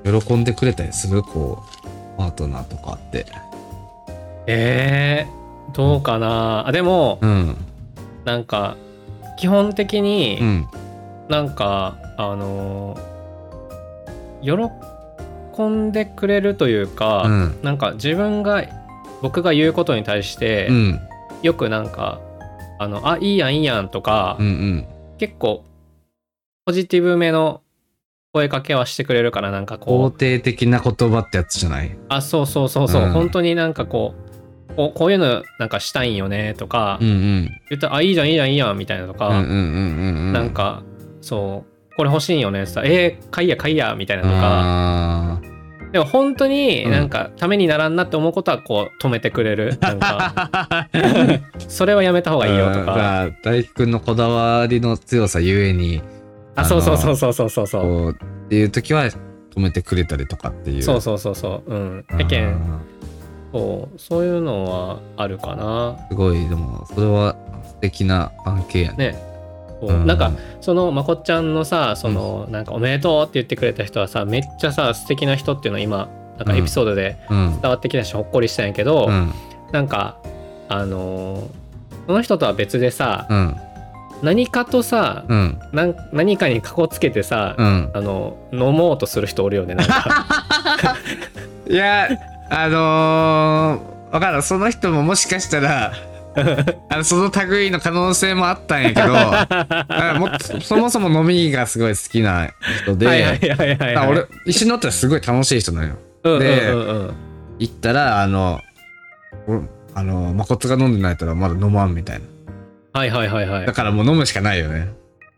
喜んでくれたりする、こう、パートナーとかって。えー、どうかなあでもうん。なんか基本的にうん。なんか、あのー喜んでくれるというか、うん。なんか自分が僕が言うことに対して、うん。よくなんか「あのあいいやんいいやん」とか、うん。うん。結構ポジティブめの声かけはしてくれるからなんか肯こう。定的な言葉ってやつじゃない？あそうそうそうそう、うん。本当になんかこうこうこういうのなんかしたいんよねとか、うんうん。言ったら「あいいじゃんいいじゃんいいやん」みたいなとか、うんうんうんうんうん。なんかそう。これ欲しいんよねってさ「えー、買いや買いや」みたいなとか。あでも本当にうん。なんかためにならんなって思うことはこう止めてくれる。なんかー それはやめた方がいいよとか。大輝くんのこだわりの強さゆえに。あそうそうそうそうそうそうそう。っていう時は止めてくれたりとかっていう。そうそうそうそう。うん。あーやけんそうそういうのはあるかな。すごい、でも、それは素敵な関係やね。ねそううんなんかそのまこっちゃんのさその、なんかおめでとうって言ってくれた人はさめっちゃさ素敵な人っていうのは今なんかエピソードでうん。伝わってきたしほっこりしたんやけど、うん。なんかあのーその人とは別でさ、うん。何かとさ、うん。何かにかこつけてさ、うん。あの飲もうとする人おるよねなんか いや、あのー、わからん。その人ももしかしたら、あのその類の可能性もあったんやけど、あもそもそも飲みがすごい好きな人で、俺、一緒に乗ったらすごい楽しい人なのよ。うんでうんうんうん行ったら、あの、おあの、誠が飲んでないったらまだ飲まんみたいな。はいはいはいはいだからもう飲むしかないよね。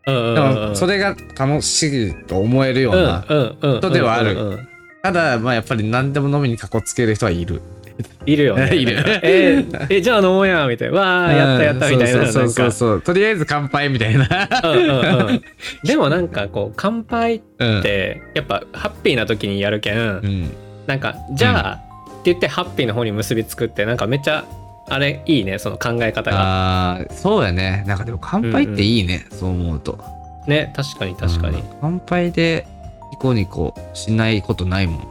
うんうんでうんうんも、それが楽しいと思えるような。人ではあるただ、まあやっぱり何でも飲みにかこつける人はいる。いるよね いるえーえじゃあ飲もうやみたいなわあやったやったみたいなうんそうそうそう。とりあえず乾杯みたいな。うんうんうんでもなんかこう乾杯っうん。てやっぱハッピーな時にやるけん、うん。なんかじゃあ、って言ってハッピーの方に結びつくってなんかめっちゃあれいいねその考え方がああ、そうやね。なんかでも乾杯っていいね。そう思うと。ね確かに確かにうん乾杯でニコニコしないことないもん。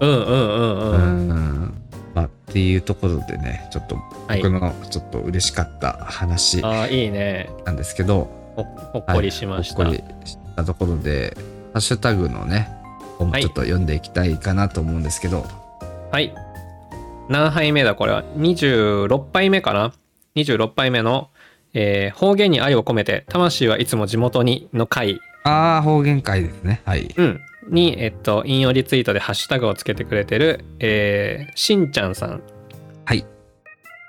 うんうんうんうん、うん。まあっていうところでね、ちょっとはい僕のちょっと嬉しかった話ああいいねなんですけど、ほほっこりしました、はいほっこりしたところで、ハッシュタグのね、もはいちょっと読んでいきたいかなと思うんですけど、はい。何杯目だこれは？26杯目かな ?26 杯目の、えー方言に愛を込めて、魂はいつも地元にの回、ああ、方言会ですね。はい。うん、に、えっと、引用リツイートでハッシュタグをつけてくれてる、えーしんちゃんさん。はい。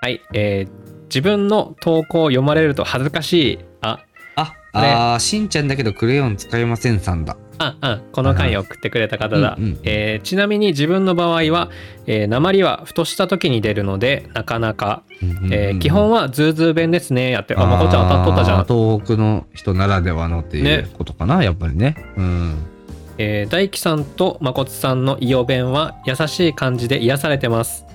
はい。えー自分の投稿を読まれると恥ずかしい。あ、あ、あーしんちゃんだけどクレヨン使いませんさんだ。あ、あ、この回を送ってくれた方だ。うんうんえーちなみに自分の場合は、えー、鉛はふとした時に出るので、なかなか、えー基本ははズーズー弁ですね。やって、あ、まこちゃん当たっとったじゃん。東北の人ならではのっていうねことかな、やっぱりね。うん。えー大輝さんとまこつさんのイオ弁は優しい感じで癒されてます。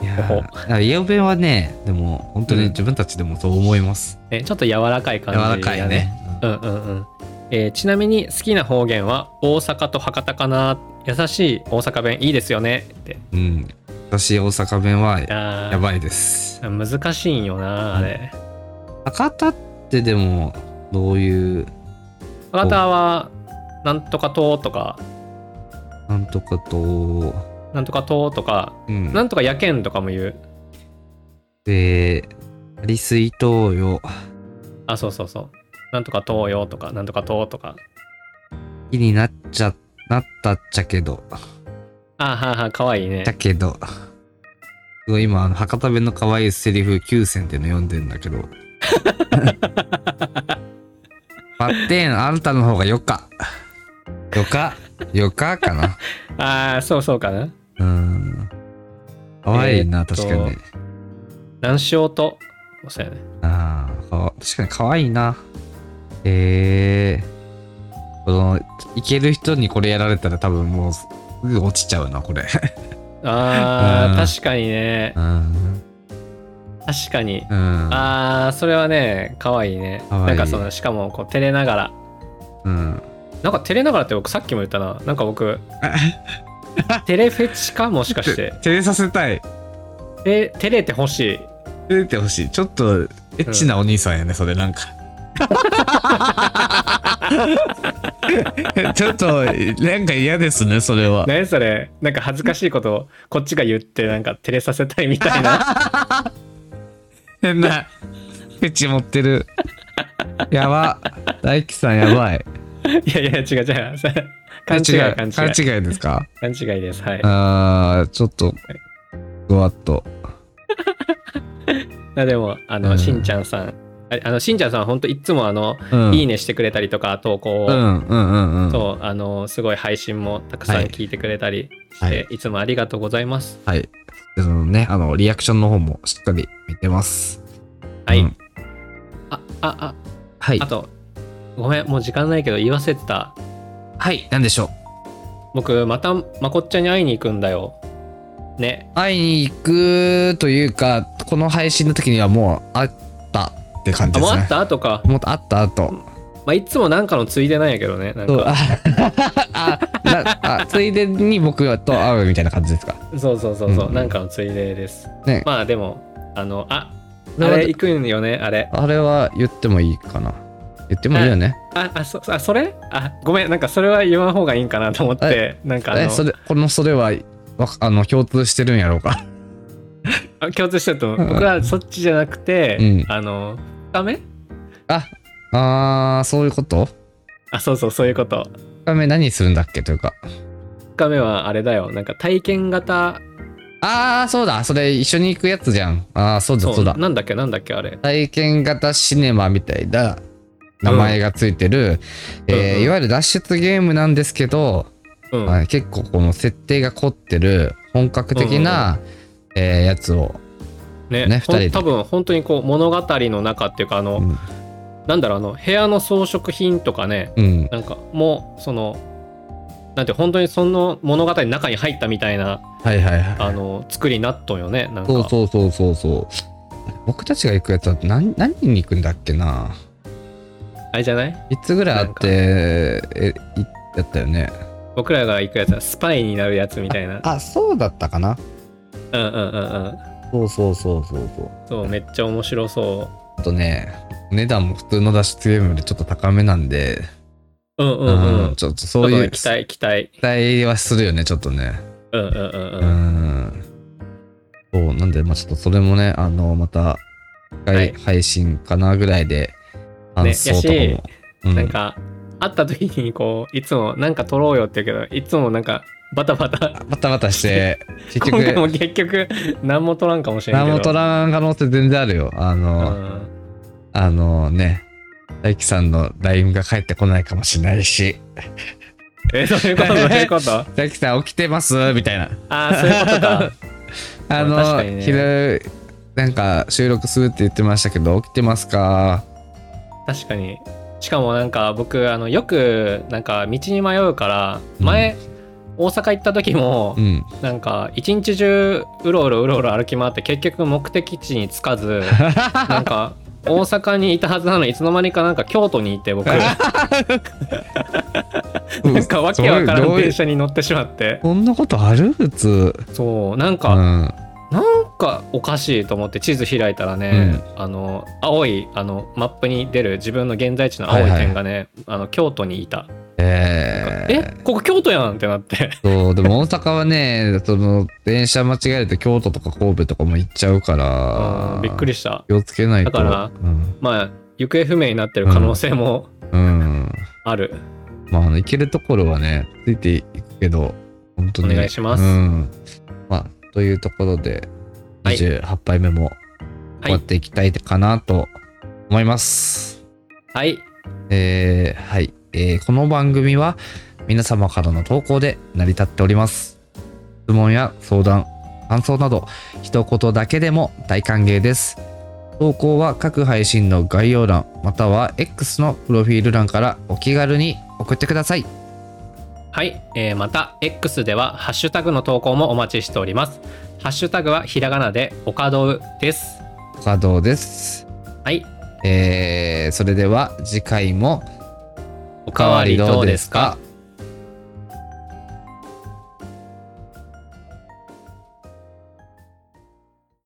いやほほー、家弁はね、でも本当にうん自分たちでもそう思います。えーちょっと柔らかい感柔じ、らかいね。うんうんうん。えーちなみに好きな方言は大阪と博多かな。優しい大阪弁いいですよねって。うん。私、大阪弁はやばいです。難しいんよな、あれ。博多ってでも、どういう、博多は、なんとか島とか、なんとかと、なんとか島とか、うん。なんとかやけんとかも言う。で、アリスイト。あ、そうそうそう。なんとか島よとか、なんとか島とか。気になっちゃ、なったっちゃけど、あはは、かわいいねだ。けど、すごい今、あの、博多弁の可愛いセリフ9選っていうの読んでんだけど。待ってん、あんたの方がよか。よかよかかな。ああ、そうそうかな。うん。可愛いな、えーっと確かに。南小と、そうやね。ああ、かわ確かに可愛いな。えー、この、いける人にこれやられたら多分もうすぐ落ちちゃうな、これ。ああ、うん確かにね。うん。確かに。うん。ああ、それはね、かわいいね。かわいいなんかその、しかも、こう、照れながら。うん。なんか照れながらって僕さっきも言ったな。なんか僕、照れフェチかもしかして。照れさせたい。え、照れてほしい。照れてほしい。ちょっと、エッチなお兄さんやね、それなんか。ちょっと、なんか嫌ですね、それは。何それ？なんか恥ずかしいことをこっちが言ってなんか照れさせたいみたいな変な、フェチ持ってる。やば。大輝さんやばい。いやいや違う違う。勘違い違う。勘違い。勘違いですか？勘違いです。はい。あー、ちょっと、ふわっと。あでもあの、うん。しんちゃんさん。ああのしんちゃんさん本当いつもあの、うん。いいねしてくれたりとか投稿を、うんうんうんうん。そうあのすごい配信もたくさんはい聞いてくれたりして、はい。い、つもありがとうございます。はい。そのね、あの、リアクションの方もしっかり見てます。はい、うん。あああ。はい。あ。とごめんもう時間ないけど言い忘れてたはい、なんでしょ僕またまこっちゃんに会いに行くんだよね会いに行くというか、この配信の時にはもうあったって感じですねあもうあっ。た後か、もっとあった後。まあ、いつもなんかのついでなんやけどねなんか ああついでに僕と会うみたいな感じですか？そうそうそうそう、うんなんかのついでですね。まあでもあのああれ行くんよねあれあれは言ってもいいかな。言ってもいいよね。ああそあそれ？あごめん。なんかそれは言わん方がいいんかなと思って。なんかあのえそれこのそれはわあの共通してるんやろうか。あ共通してると。思う僕はそっちじゃなくて、うん。あの深めああーそういうこと？あそうそうそういうこと。深め何するんだっけというか。深めはあれだよ。なんか体験型。ああそうだ。それ一緒に行くやつじゃん。ああそうだそう。だ。なんだっけ？なんだっけ？あれ。体験型シネマみたいな名前がついてる、えーうんうん。いわゆる脱出ゲームなんですけど、うん、まあ結構この設定が凝ってる本格的な、えーやつを、ねね二人多分本当にこう物語の中っていうかあの、うん。なんだろうあの部屋の装飾品とかねうん、なんかもうそのなんて本当にその物語の中に入ったみたいなはいはいはい。あの作りになっとんよねなんか。そうそうそうそうそう。僕たちが行くやつは何何人に行くんだっけなあれじゃない？いつぐらいあってえいやったよね。僕らが行くやつはスパイになるやつみたいな。あそうだったかな。うんうんうんうん。そうそうそうそうそう。そうめっちゃ面白そあとね値段も普通の脱出ゲームよりちょっと高めなんで。ううんうん。うん、ちょっとそういう期待期待。期待はするよねちょっとね。うんうんうんううん。んそうなんでまあちょっとそれもねあのまた一はい。回配信かなぐらいで感想とかも、ね。やしうん。なんか会った時にこういつもなんか撮ろうよって言うけどいつもなんかバタバタ。バタバタして 結今回局も結局何も撮らんかもしれんけど。何も取らん可能性全然あるよ。あの、うん。あのね。大輝さんの LINE が返ってこないかもしれないし。えどういうこと？どういうこと？大輝さん起きてます？みたいな。ああそういうことか。あの、ね。昼なんか収録するって言ってましたけど起きてますか？確かに。しかもなんか僕あのよくなんか道に迷うから前、大阪行った時もうん。なんか一日中うろうろうろうろ歩き回って結局目的地に着かず なんか大阪にいたはずなのにいつの間にかなんか京都にいて僕。なんかわけわからん電車に乗ってしまって。そんなことある？普通。そうなんうか、んなんかおかしいと思って地図開いたらね、あの青いあのマップに出る自分の現在地の青い点がね、あの京都にいた。えー、えここ京都やんってなって。そうでも大阪はねその電車間違えて京都とか神戸とかも行っちゃうからうんびっくりした。気をつけないと。だからうん、まあ行方不明になってる可能性もうん。ある、まああの行けるところはねついていくけど本当に。お願いします。うん、まあというところではい28杯目も終わっていきたいかなと思います、はいえーはい、えーこの番組は皆様からの投稿で成り立っております。質問や相談、感想など、一言だけでも大歓迎です。投稿は各配信の概要欄、または X のプロフィール欄からお気軽に送ってください。はい、えーまた X ではハッシュタグの投稿もお待ちしております。ハッシュタグはひらがなでおかどうです。稼働です。はい。えーそれでは次回もおかわりどうですか？